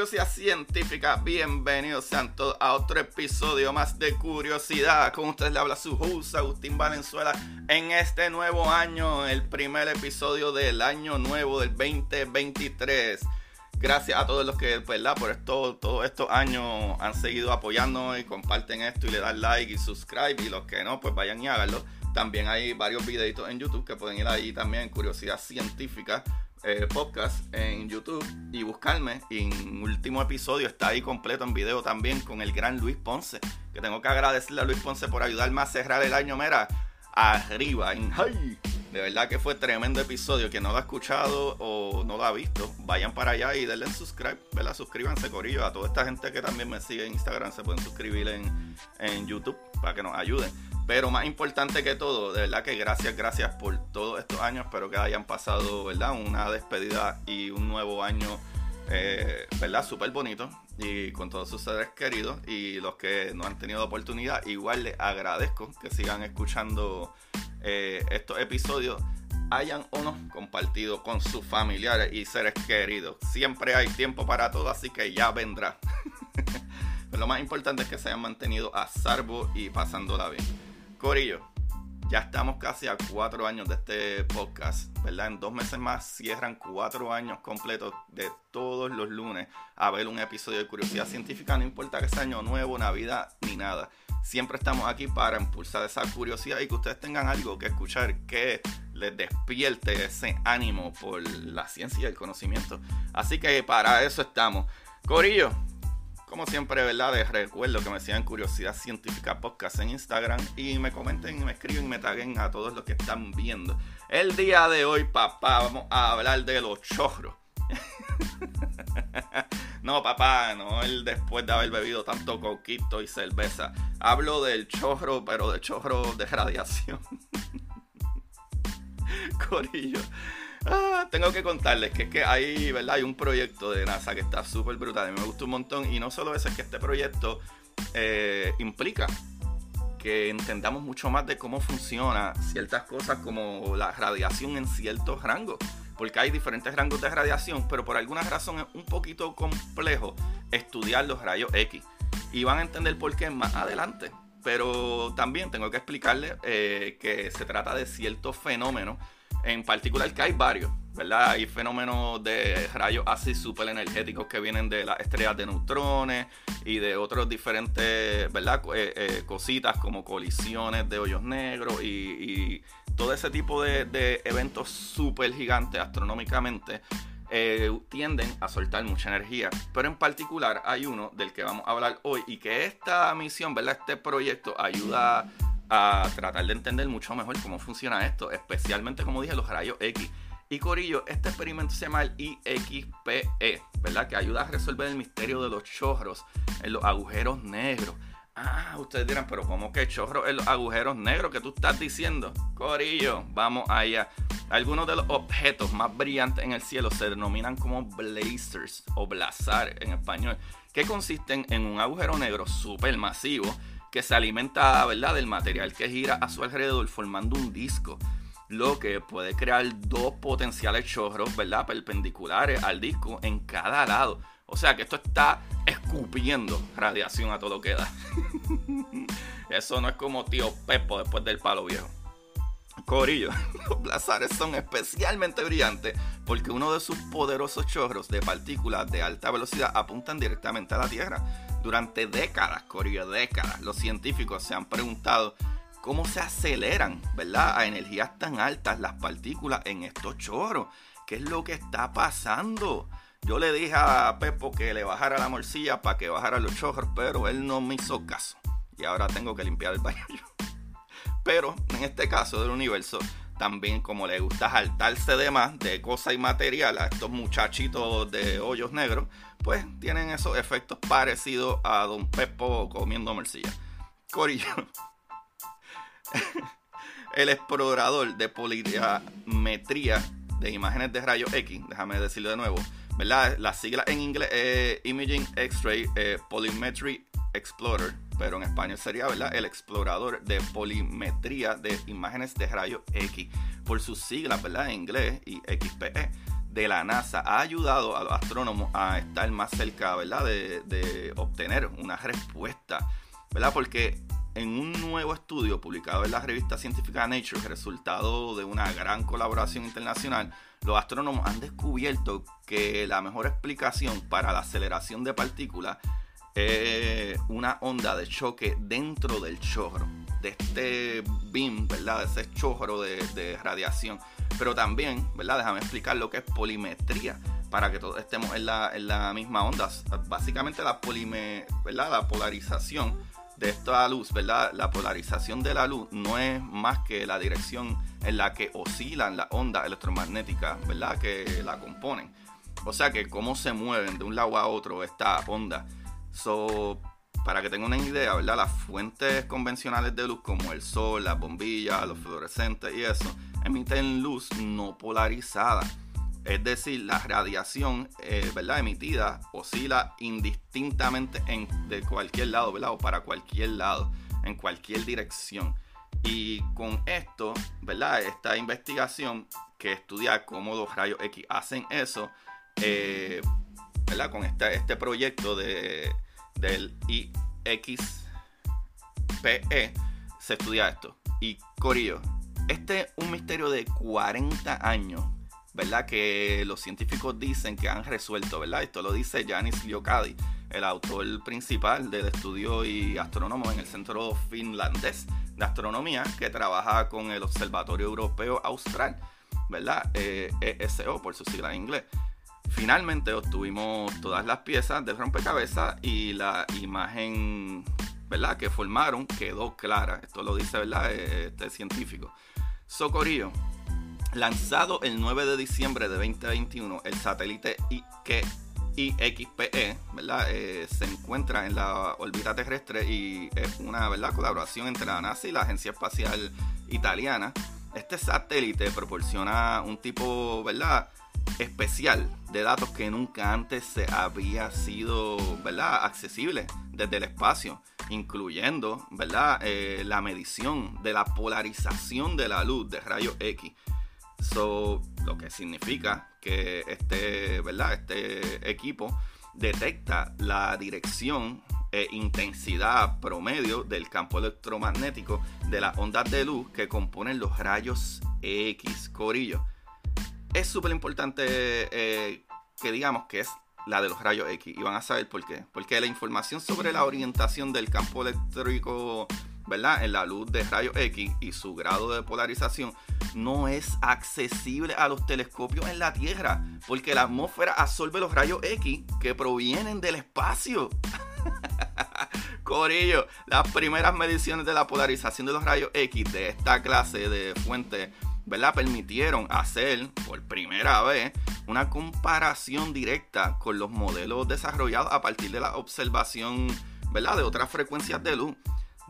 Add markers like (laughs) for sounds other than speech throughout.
Curiosidad Científica, bienvenidos sean a otro episodio más de Curiosidad. Con ustedes le habla su host Agustín Valenzuela en este nuevo año, el primer episodio del año nuevo del 2023. Gracias a todos los que, ¿verdad? Por esto, todos estos años han seguido apoyándonos y comparten esto y le dan like y subscribe. Y los que no, pues vayan y háganlo. También hay varios videitos en YouTube que pueden ir ahí también, Curiosidad Científica eh, podcast en YouTube y buscarme. En último episodio está ahí completo en video también con el gran Luis Ponce. Que tengo que agradecerle a Luis Ponce por ayudarme a cerrar el año, mera, arriba, en high. De verdad que fue tremendo episodio. Quien no lo ha escuchado o no lo ha visto, vayan para allá y denle subscribe, ¿verdad? Suscríbanse, Corillo. A toda esta gente que también me sigue en Instagram se pueden suscribir en, en YouTube para que nos ayuden. Pero más importante que todo, de verdad que gracias, gracias por todos estos años. Espero que hayan pasado, ¿verdad? Una despedida y un nuevo año, eh, ¿verdad? Súper bonito. Y con todos sus seres queridos. Y los que no han tenido oportunidad, igual les agradezco que sigan escuchando eh, estos episodios. Hayan o no compartido con sus familiares y seres queridos. Siempre hay tiempo para todo, así que ya vendrá. Pero (laughs) lo más importante es que se hayan mantenido a salvo y pasándola bien. Corillo, ya estamos casi a cuatro años de este podcast, ¿verdad? En dos meses más cierran cuatro años completos de todos los lunes a ver un episodio de Curiosidad Científica, no importa que sea año nuevo, Navidad ni nada. Siempre estamos aquí para impulsar esa curiosidad y que ustedes tengan algo que escuchar que les despierte ese ánimo por la ciencia y el conocimiento. Así que para eso estamos. Corillo, como siempre, ¿verdad? Les recuerdo que me sigan Curiosidad Científica Podcast en Instagram y me comenten, me escriben y me taguen a todos los que están viendo. El día de hoy, papá, vamos a hablar de los chorros. (laughs) no, papá, no el después de haber bebido tanto coquito y cerveza. Hablo del chorro, pero de chorro de radiación. (laughs) Corillo. Ah, tengo que contarles que es que hay, ¿verdad? Hay un proyecto de NASA que está súper brutal. A mí me gusta un montón. Y no solo eso, es que este proyecto eh, implica que entendamos mucho más de cómo funciona ciertas cosas como la radiación en ciertos rangos. Porque hay diferentes rangos de radiación, pero por alguna razón es un poquito complejo estudiar los rayos X. Y van a entender por qué más adelante. Pero también tengo que explicarles eh, que se trata de ciertos fenómenos en particular que hay varios, ¿verdad? Hay fenómenos de rayos así súper energéticos que vienen de las estrellas de neutrones y de otros diferentes, ¿verdad? Eh, eh, cositas como colisiones de hoyos negros y, todo ese tipo de, eventos súper gigantes astronómicamente. Eh, tienden a soltar mucha energía. Pero en particular hay uno del que vamos a hablar hoy y que esta misión, ¿verdad? Este proyecto ayuda a tratar de entender mucho mejor cómo funciona esto, especialmente como dije, los rayos X. Y Corillo, este experimento se llama el IXPE, ¿verdad? Que ayuda a resolver el misterio de los chorros en los agujeros negros. Ah, ustedes dirán, pero ¿cómo que chorros en los agujeros negros que tú estás diciendo? Corillo, vamos allá. Algunos de los objetos más brillantes en el cielo se denominan como blazers o blazar en español, que consisten en un agujero negro supermasivo que se alimenta ¿verdad? del material que gira a su alrededor formando un disco, lo que puede crear dos potenciales chorros ¿verdad? perpendiculares al disco en cada lado. O sea que esto está escupiendo radiación a todo lo que da. (laughs) Eso no es como tío Pepo después del palo viejo. Corillo, (laughs) los blazares son especialmente brillantes porque uno de sus poderosos chorros de partículas de alta velocidad apuntan directamente a la Tierra Durante décadas, Corillo, décadas, los científicos se han preguntado cómo se aceleran, ¿verdad? A energías tan altas las partículas en estos chorros. ¿Qué es lo que está pasando? Yo le dije a Pepo que le bajara la morcilla para que bajara los chorros, pero él no me hizo caso. Y ahora tengo que limpiar el baño. Pero en este caso del universo, también como le gusta saltarse de más de cosas y material a estos muchachitos de hoyos negros, pues tienen esos efectos parecidos a Don Pepo comiendo morcilla. Corillo. (laughs) El explorador de polimetría de imágenes de rayos X, déjame decirlo de nuevo, La sigla en inglés es Imaging X-Ray eh, Polymetry Explorer, pero en español sería ¿verdad? el explorador de polimetría de imágenes de rayos X, por sus siglas ¿verdad? en inglés y XPE de la NASA ha ayudado a los astrónomos a estar más cerca ¿verdad? De, de obtener una respuesta, ¿verdad? porque en un nuevo estudio publicado en la revista científica Nature, resultado de una gran colaboración internacional, los astrónomos han descubierto que la mejor explicación para la aceleración de partículas es una onda de choque dentro del chorro, de este beam, ¿verdad? De ese chorro de, radiación. Pero también, ¿verdad? Déjame explicar lo que es polimetría para que todos estemos en la, misma onda. Básicamente la, polime, ¿verdad? la polarización de esta luz, ¿verdad? La polarización de la luz no es más que la dirección en la que oscilan las ondas electromagnéticas, ¿verdad? Que la componen. O sea que cómo se mueven de un lado a otro estas ondas para que tengan una idea, ¿verdad? Las fuentes convencionales de luz como el sol, las bombillas, los fluorescentes y eso, emiten luz no polarizada. Es decir, la radiación, eh, ¿verdad? Emitida oscila indistintamente en, de cualquier lado, ¿verdad? O para cualquier lado, en cualquier dirección. Y con esto, ¿verdad? Esta investigación que estudia cómo los rayos X hacen eso, eh, ¿verdad? Con este, este proyecto de, del IXPE se estudia esto. Y Corillo, este es un misterio de 40 años, ¿verdad? Que los científicos dicen que han resuelto, ¿verdad? Esto lo dice Janis Liocadi, el autor principal del estudio y astrónomo en el Centro Finlandés de Astronomía, que trabaja con el Observatorio Europeo Austral, ¿verdad? ESO eh, por su sigla en inglés. Finalmente obtuvimos todas las piezas del rompecabezas y la imagen ¿verdad? que formaron quedó clara. Esto lo dice ¿verdad? este científico. Socorillo, lanzado el 9 de diciembre de 2021, el satélite IXPE ¿verdad? Eh, se encuentra en la órbita terrestre y es una ¿verdad? colaboración entre la NASA y la Agencia Espacial Italiana. Este satélite proporciona un tipo ¿verdad? especial de datos que nunca antes se había sido ¿verdad? accesible desde el espacio, incluyendo ¿verdad? Eh, la medición de la polarización de la luz de rayos X. So, lo que significa que este, ¿verdad? este equipo detecta la dirección e intensidad promedio del campo electromagnético de las ondas de luz que componen los rayos X, corillo es súper importante eh, que digamos que es la de los rayos X. Y van a saber por qué. Porque la información sobre la orientación del campo eléctrico, En la luz de rayos X y su grado de polarización no es accesible a los telescopios en la Tierra. Porque la atmósfera absorbe los rayos X que provienen del espacio. (laughs) Corillo, las primeras mediciones de la polarización de los rayos X de esta clase de fuente ¿verdad? permitieron hacer por primera vez una comparación directa con los modelos desarrollados a partir de la observación de otras frecuencias de luz.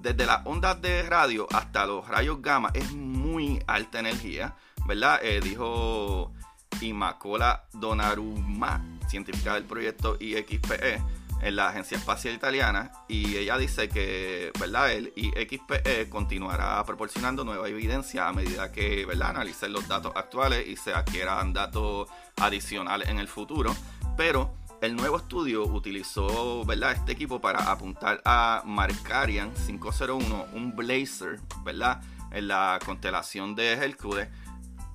Desde las ondas de radio hasta los rayos gamma es muy alta energía, ¿verdad? Eh, dijo Imacola Donnarumma, científica del proyecto IXPE en la Agencia Espacial Italiana y ella dice que ¿verdad? el IXPE continuará proporcionando nueva evidencia a medida que ¿verdad? analicen los datos actuales y se adquieran datos adicionales en el futuro. Pero el nuevo estudio utilizó ¿verdad? este equipo para apuntar a Markarian 501, un blazer ¿verdad? en la constelación de Hercules.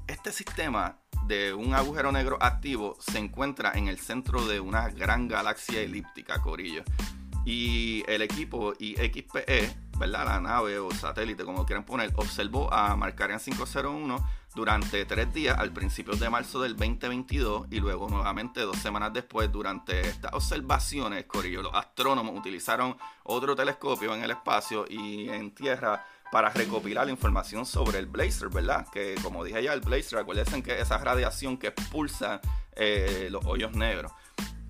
Este sistema de un agujero negro activo se encuentra en el centro de una gran galaxia elíptica, Corillo. Y el equipo IXPE, ¿verdad? La nave o satélite, como quieran poner, observó a Markarian 501 durante tres días al principio de marzo del 2022 y luego nuevamente dos semanas después durante estas observaciones, Corillo, los astrónomos utilizaron otro telescopio en el espacio y en tierra para recopilar la información sobre el blazer, ¿verdad? Que como dije ya, el blazer, acuérdense que esa radiación que expulsa eh, los hoyos negros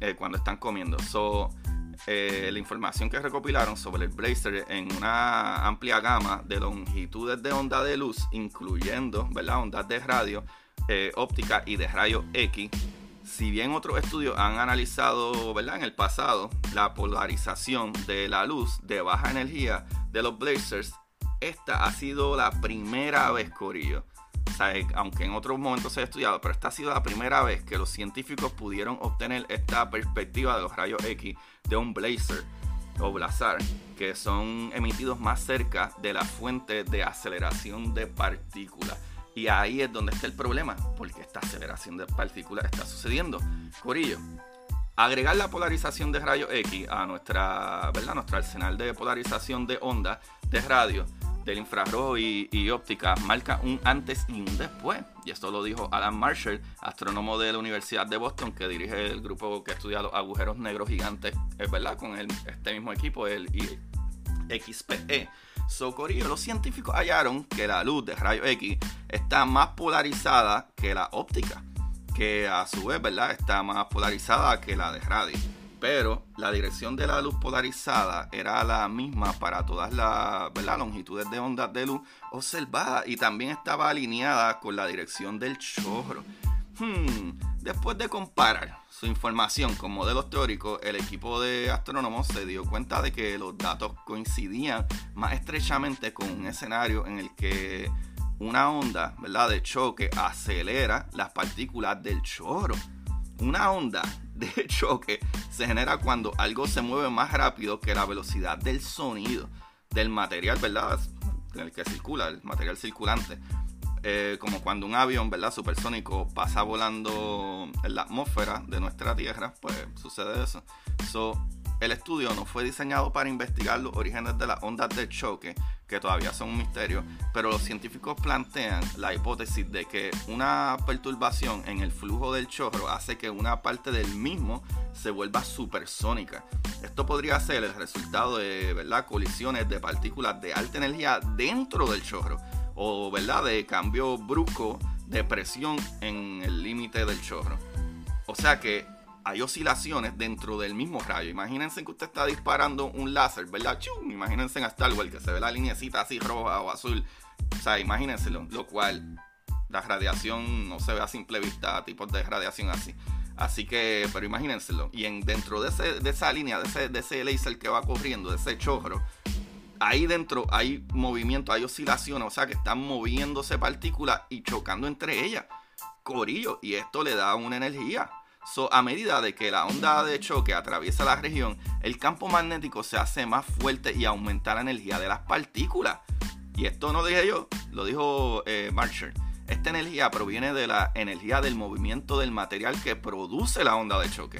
eh, cuando están comiendo. So, eh, la información que recopilaron sobre el Blazer en una amplia gama de longitudes de onda de luz, incluyendo ¿verdad? ondas de radio eh, óptica y de rayo X. Si bien otros estudios han analizado ¿verdad? en el pasado la polarización de la luz de baja energía de los Blazers, esta ha sido la primera vez, Corillo, aunque en otros momentos se ha estudiado, pero esta ha sido la primera vez que los científicos pudieron obtener esta perspectiva de los rayos X de un blazer o blazar, que son emitidos más cerca de la fuente de aceleración de partículas. Y ahí es donde está el problema, porque esta aceleración de partículas está sucediendo. Corillo, agregar la polarización de rayos X a nuestra, ¿verdad? nuestro arsenal de polarización de onda de radio del infrarrojo y, óptica marca un antes y un después. Y esto lo dijo Alan Marshall, astrónomo de la Universidad de Boston, que dirige el grupo que estudia los agujeros negros gigantes, es verdad, con este mismo equipo, el XPE. Socorillo, los científicos hallaron que la luz de rayo X está más polarizada que la óptica, que a su vez, ¿verdad?, está más polarizada que la de radio pero la dirección de la luz polarizada era la misma para todas las longitudes de ondas de luz observadas y también estaba alineada con la dirección del chorro. Hmm, después de comparar su información con modelos teóricos, el equipo de astrónomos se dio cuenta de que los datos coincidían más estrechamente con un escenario en el que una onda ¿verdad? de choque acelera las partículas del chorro. Una onda de choque se genera cuando algo se mueve más rápido que la velocidad del sonido del material, ¿verdad? En el que circula, el material circulante. Eh, como cuando un avión, ¿verdad? Supersónico pasa volando en la atmósfera de nuestra Tierra, pues sucede eso. So, el estudio no fue diseñado para investigar los orígenes de las ondas de choque, que todavía son un misterio, pero los científicos plantean la hipótesis de que una perturbación en el flujo del chorro hace que una parte del mismo se vuelva supersónica. Esto podría ser el resultado de ¿verdad? colisiones de partículas de alta energía dentro del chorro o ¿verdad? de cambio brusco de presión en el límite del chorro. O sea que hay oscilaciones dentro del mismo rayo. Imagínense que usted está disparando un láser, ¿verdad? ¡Chum! Imagínense en Star Wars que se ve la linecita así roja o azul. O sea, imagínenselo. Lo cual la radiación no se ve a simple vista, tipos de radiación así. Así que, pero imagínenselo. Y en, dentro de, esa línea, de ese, de laser que va corriendo, de ese chorro, ahí dentro hay movimiento, hay oscilaciones, o sea que están moviéndose partículas y chocando entre ellas. Corillo, y esto le da una energía. So, a medida de que la onda de choque atraviesa la región, el campo magnético se hace más fuerte y aumenta la energía de las partículas. Y esto no lo dije yo, lo dijo eh, Marshall. Esta energía proviene de la energía del movimiento del material que produce la onda de choque.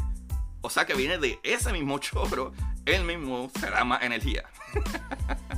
O sea que viene de ese mismo chorro, él mismo se da más energía. (laughs)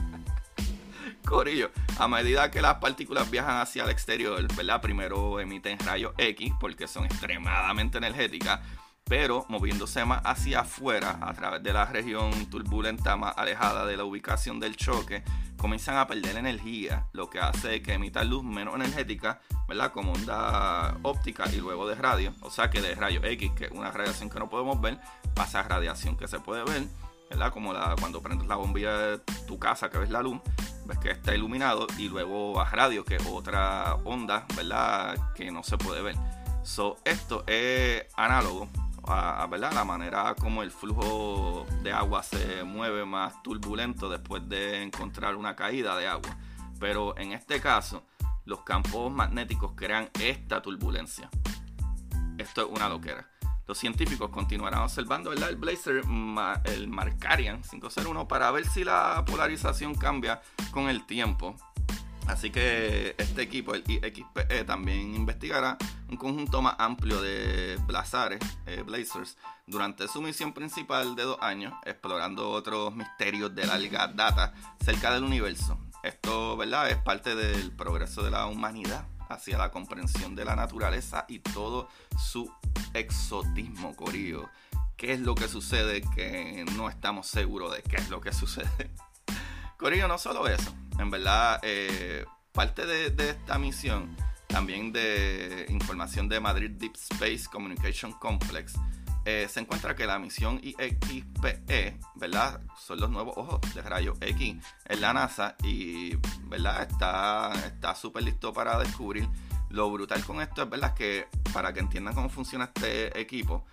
A medida que las partículas viajan hacia el exterior, ¿verdad? Primero emiten rayos X porque son extremadamente energéticas, pero moviéndose más hacia afuera, a través de la región turbulenta más alejada de la ubicación del choque, comienzan a perder energía, lo que hace que emitan luz menos energética, ¿verdad? Como onda óptica y luego de radio. O sea que de rayos X, que es una radiación que no podemos ver, pasa a radiación que se puede ver, ¿verdad? Como cuando prendes la bombilla de tu casa que ves la luz, ves que está iluminado y luego a radio, que es otra onda, ¿verdad? Que no se puede ver. So, esto es análogo a, ¿verdad? la manera como el flujo de agua se mueve más turbulento después de encontrar una caída de agua. Pero en este caso, los campos magnéticos crean esta turbulencia. Esto es una loquera. Los científicos continuarán observando el Blazer, el Markarian 501, para ver si la polarización cambia con el tiempo. Así que este equipo, el IXPE, también investigará un conjunto más amplio de blazares, eh, Blazers, durante su misión principal de dos años, explorando otros misterios de larga data cerca del universo. Esto, ¿verdad?, es parte del progreso de la humanidad hacia la comprensión de la naturaleza y todo su exotismo, Corillo. ¿Qué es lo que sucede que no estamos seguros de qué es lo que (laughs) sucede? Corillo, no solo eso. En verdad, eh, parte de, esta misión, también de información de Madrid Deep Space Communication Complex, eh, se encuentra que la misión IXPE, ¿verdad? Son los nuevos ojos de rayo X en la NASA y, ¿verdad? Está súper listo para descubrir. Lo brutal con esto es, ¿verdad? Que para que entiendan cómo funciona este equipo,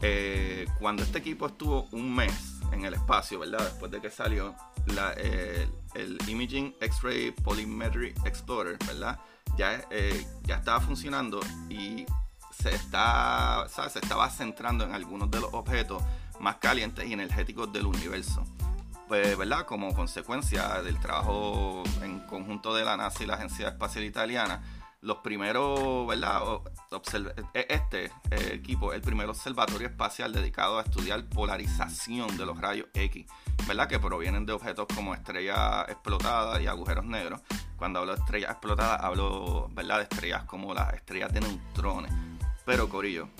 eh, cuando este equipo estuvo un mes en el espacio, ¿verdad? Después de que salió, el Imaging X-Ray Polymetry Explorer, ¿verdad? Ya, eh, ya estaba funcionando y se, está, se estaba centrando en algunos de los objetos más calientes y energéticos del universo. Pues, ¿verdad? Como consecuencia del trabajo en conjunto de la NASA y la Agencia Espacial Italiana, los primeros, ¿verdad? E, este eh, equipo, el primer observatorio espacial dedicado a estudiar polarización de los rayos X, ¿verdad? Que provienen de objetos como estrellas explotadas y agujeros negros. Cuando hablo de estrellas explotadas, hablo, ¿verdad? De estrellas como las estrellas de neutrones. Pero, Corillo,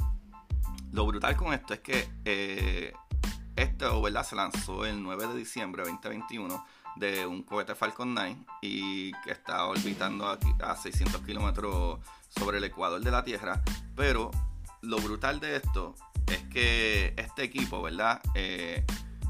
lo brutal con esto es que eh, esto, ¿verdad? Se lanzó el 9 de diciembre de 2021 de un cohete Falcon 9 y que está orbitando aquí a 600 kilómetros sobre el ecuador de la Tierra. Pero lo brutal de esto es que este equipo, ¿verdad? Eh,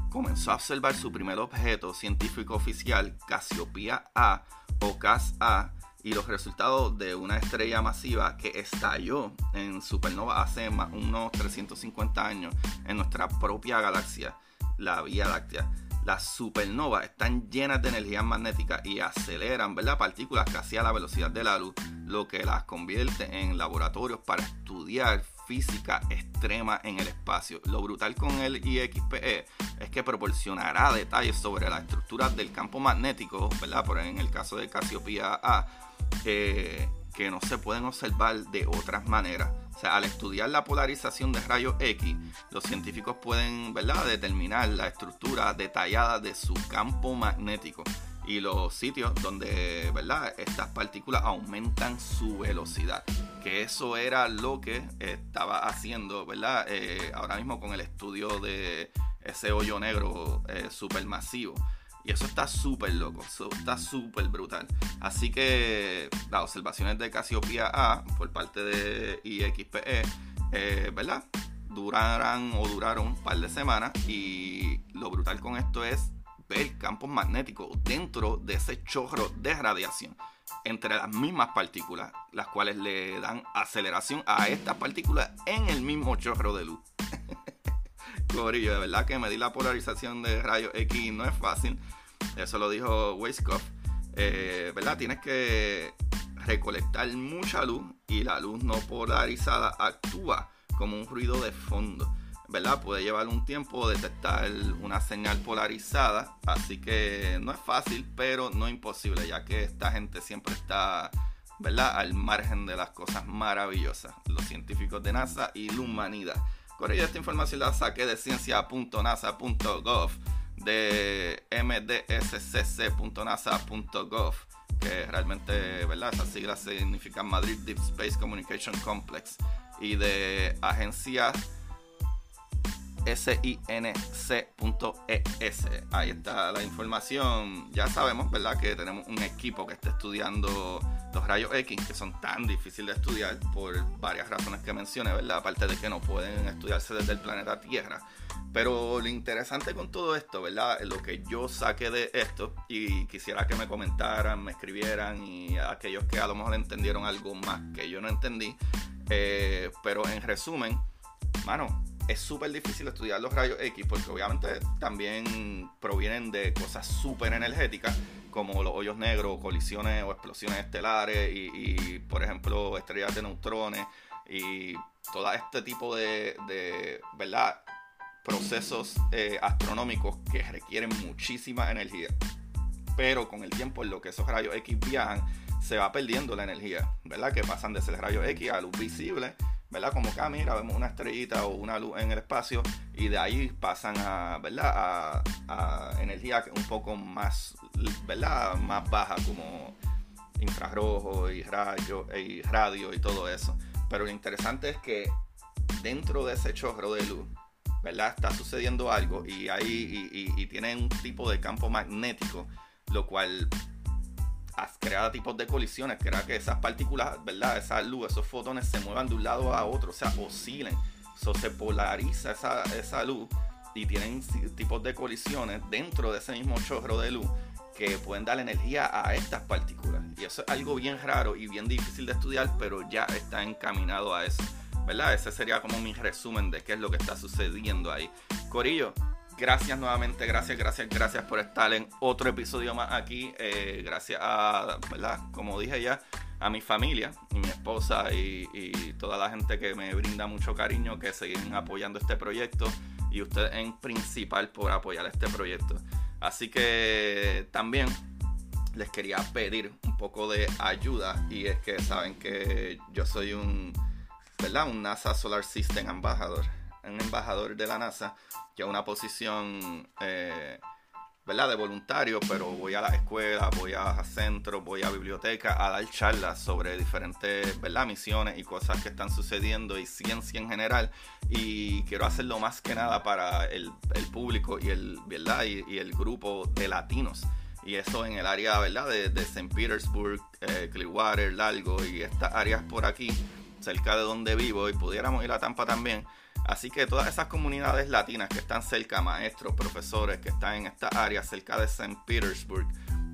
comenzó a observar su primer objeto científico oficial, Cassiopeia A o CAS-A, y los resultados de una estrella masiva que estalló en supernova hace unos 350 años en nuestra propia galaxia, la Vía Láctea las supernovas están llenas de energía magnética y aceleran ¿verdad? partículas casi a la velocidad de la luz, lo que las convierte en laboratorios para estudiar física extrema en el espacio. Lo brutal con el IXPE es que proporcionará detalles sobre la estructura del campo magnético, ¿verdad? Por en el caso de Cassiopeia A, que no se pueden observar de otras maneras. O sea, al estudiar la polarización de rayos X, los científicos pueden ¿verdad? determinar la estructura detallada de su campo magnético y los sitios donde ¿verdad? estas partículas aumentan su velocidad. Que eso era lo que estaba haciendo ¿verdad? Eh, ahora mismo con el estudio de ese hoyo negro eh, supermasivo. Y eso está súper loco, eso está súper brutal. Así que las observaciones de Casiopea A por parte de IXPE, eh, ¿verdad? Durarán o duraron un par de semanas y lo brutal con esto es ver campos magnéticos dentro de ese chorro de radiación entre las mismas partículas, las cuales le dan aceleración a estas partículas en el mismo chorro de luz. (laughs) Corillo, de verdad que medir la polarización de rayos X no es fácil. Eso lo dijo Weiskopf. Eh, ¿Verdad? Tienes que recolectar mucha luz y la luz no polarizada actúa como un ruido de fondo. ¿Verdad? Puede llevar un tiempo detectar una señal polarizada, así que no es fácil, pero no imposible, ya que esta gente siempre está, ¿verdad? Al margen de las cosas maravillosas, los científicos de NASA y la humanidad. Por ello, esta información la saqué de ciencia.nasa.gov de mdscc.nasa.gov, que realmente, ¿verdad? Esas siglas Madrid Deep Space Communication Complex, y de agencia sinc.es. E Ahí está la información. Ya sabemos, ¿verdad? Que tenemos un equipo que está estudiando los rayos X, que son tan difíciles de estudiar por varias razones que mencioné, ¿verdad? Aparte de que no pueden estudiarse desde el planeta Tierra. Pero lo interesante con todo esto, ¿verdad? Lo que yo saqué de esto, y quisiera que me comentaran, me escribieran, y aquellos que a lo mejor entendieron algo más que yo no entendí. Eh, pero en resumen, mano, es súper difícil estudiar los rayos X porque obviamente también provienen de cosas súper energéticas como los hoyos negros, colisiones o explosiones estelares y, por ejemplo estrellas de neutrones y todo este tipo de, procesos eh, astronómicos que requieren muchísima energía. pero con el tiempo en lo que esos rayos X viajan, se va perdiendo la energía, ¿verdad? Que pasan de ser rayos X a luz visible, ¿verdad? Como que, ah, mira, vemos una estrellita o una luz en el espacio y de ahí pasan a, ¿verdad? A, energía un poco más, ¿verdad? Más baja como infrarrojo y rayo y radio y todo eso. Pero lo interesante es que dentro de ese chorro de luz, ¿verdad? Está sucediendo algo y ahí y, y, tiene un tipo de campo magnético, lo cual crea tipos de colisiones, crea que esas partículas, ¿verdad? Esa luz, esos fotones se muevan de un lado a otro, o sea, oscilen. So, se polariza esa, esa luz y tienen tipos de colisiones dentro de ese mismo chorro de luz que pueden dar energía a estas partículas. Y eso es algo bien raro y bien difícil de estudiar, pero ya está encaminado a eso. ¿Verdad? Ese sería como mi resumen de qué es lo que está sucediendo ahí. Corillo, gracias nuevamente, gracias, gracias, gracias por estar en otro episodio más aquí. Eh, gracias a, ¿verdad? Como dije ya, a mi familia y mi esposa y, toda la gente que me brinda mucho cariño, que siguen apoyando este proyecto y ustedes en principal por apoyar este proyecto. Así que también les quería pedir un poco de ayuda y es que saben que yo soy un, ¿verdad? Un NASA Solar System embajador, un embajador de la NASA, que es una posición, eh, ¿verdad? De voluntario, pero voy a la escuela, voy a centros, voy a biblioteca a dar charlas sobre diferentes, ¿verdad? Misiones y cosas que están sucediendo y ciencia en general y quiero hacerlo más que nada para el, público y el, ¿verdad? Y, el grupo de latinos. Y eso en el área ¿verdad? de, de St. Petersburg, eh, Clearwater, Largo y estas áreas por aquí, cerca de donde vivo, y pudiéramos ir a Tampa también. Así que todas esas comunidades latinas que están cerca, maestros, profesores que están en estas áreas cerca de St. Petersburg,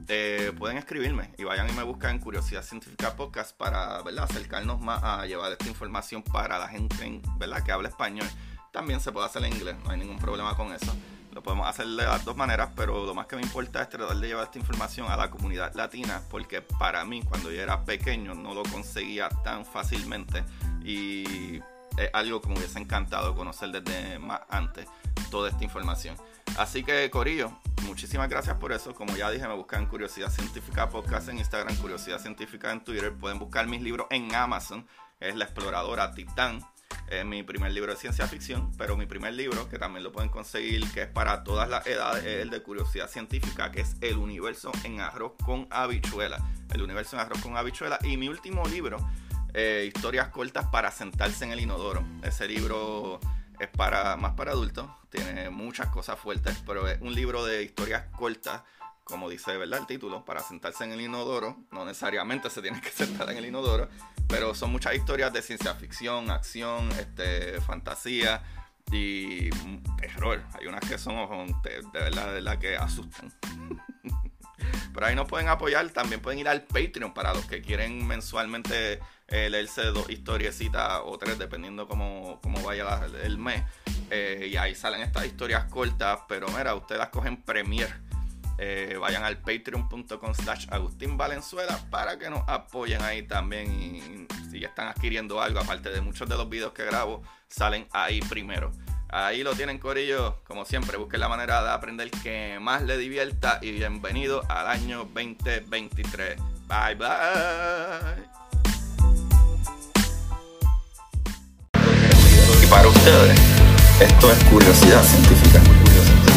eh, pueden escribirme y vayan y me buscan en Curiosidad Científica Podcast para acercarnos más a llevar esta información para la gente que habla español. También se puede hacer en inglés, no hay ningún problema con eso. Lo podemos hacer de las dos maneras, pero lo más que me importa es tratar de llevar esta información a la comunidad latina, porque para mí, cuando yo era pequeño, no lo conseguía tan fácilmente y es algo que me hubiese encantado conocer desde más antes toda esta información. Así que, Corillo, muchísimas gracias por eso. Como ya dije, me buscan Curiosidad Científica Podcast en Instagram, Curiosidad Científica en Twitter. Pueden buscar mis libros en Amazon. Es La Exploradora Titán. Es mi primer libro de ciencia ficción, pero mi primer libro, que también lo pueden conseguir, que es para todas las edades, es el de curiosidad científica, que es El universo en arroz con habichuela. El universo en arroz con habichuela. Y mi último libro, eh, Historias cortas para sentarse en el inodoro. Ese libro es para más para adultos, tiene muchas cosas fuertes, pero es un libro de historias cortas, como dice ¿verdad? el título, para sentarse en el inodoro. No necesariamente se tiene que (laughs) sentar en el inodoro, pero son muchas historias de ciencia ficción, acción, este, fantasía y terror. Hay unas que son de, verdad, de verdad que asustan. (laughs) Pero ahí nos pueden apoyar, también pueden ir al Patreon para los que quieren mensualmente eh, leerse dos historiecitas o tres, dependiendo cómo, vaya el mes. Eh, y ahí salen estas historias cortas, pero mira, ustedes las cogen Premier. Eh, vayan al patreon.com slash Agustín Valenzuela para que nos apoyen ahí también y si ya están adquiriendo algo, aparte de muchos de los videos que grabo, salen ahí primero. Ahí lo tienen, Corillo. Como siempre, busquen la manera de aprender que más le divierta. Y bienvenido al año 2023. Bye, bye. Y para ustedes, esto es curiosidad científica. Curiosidad científica.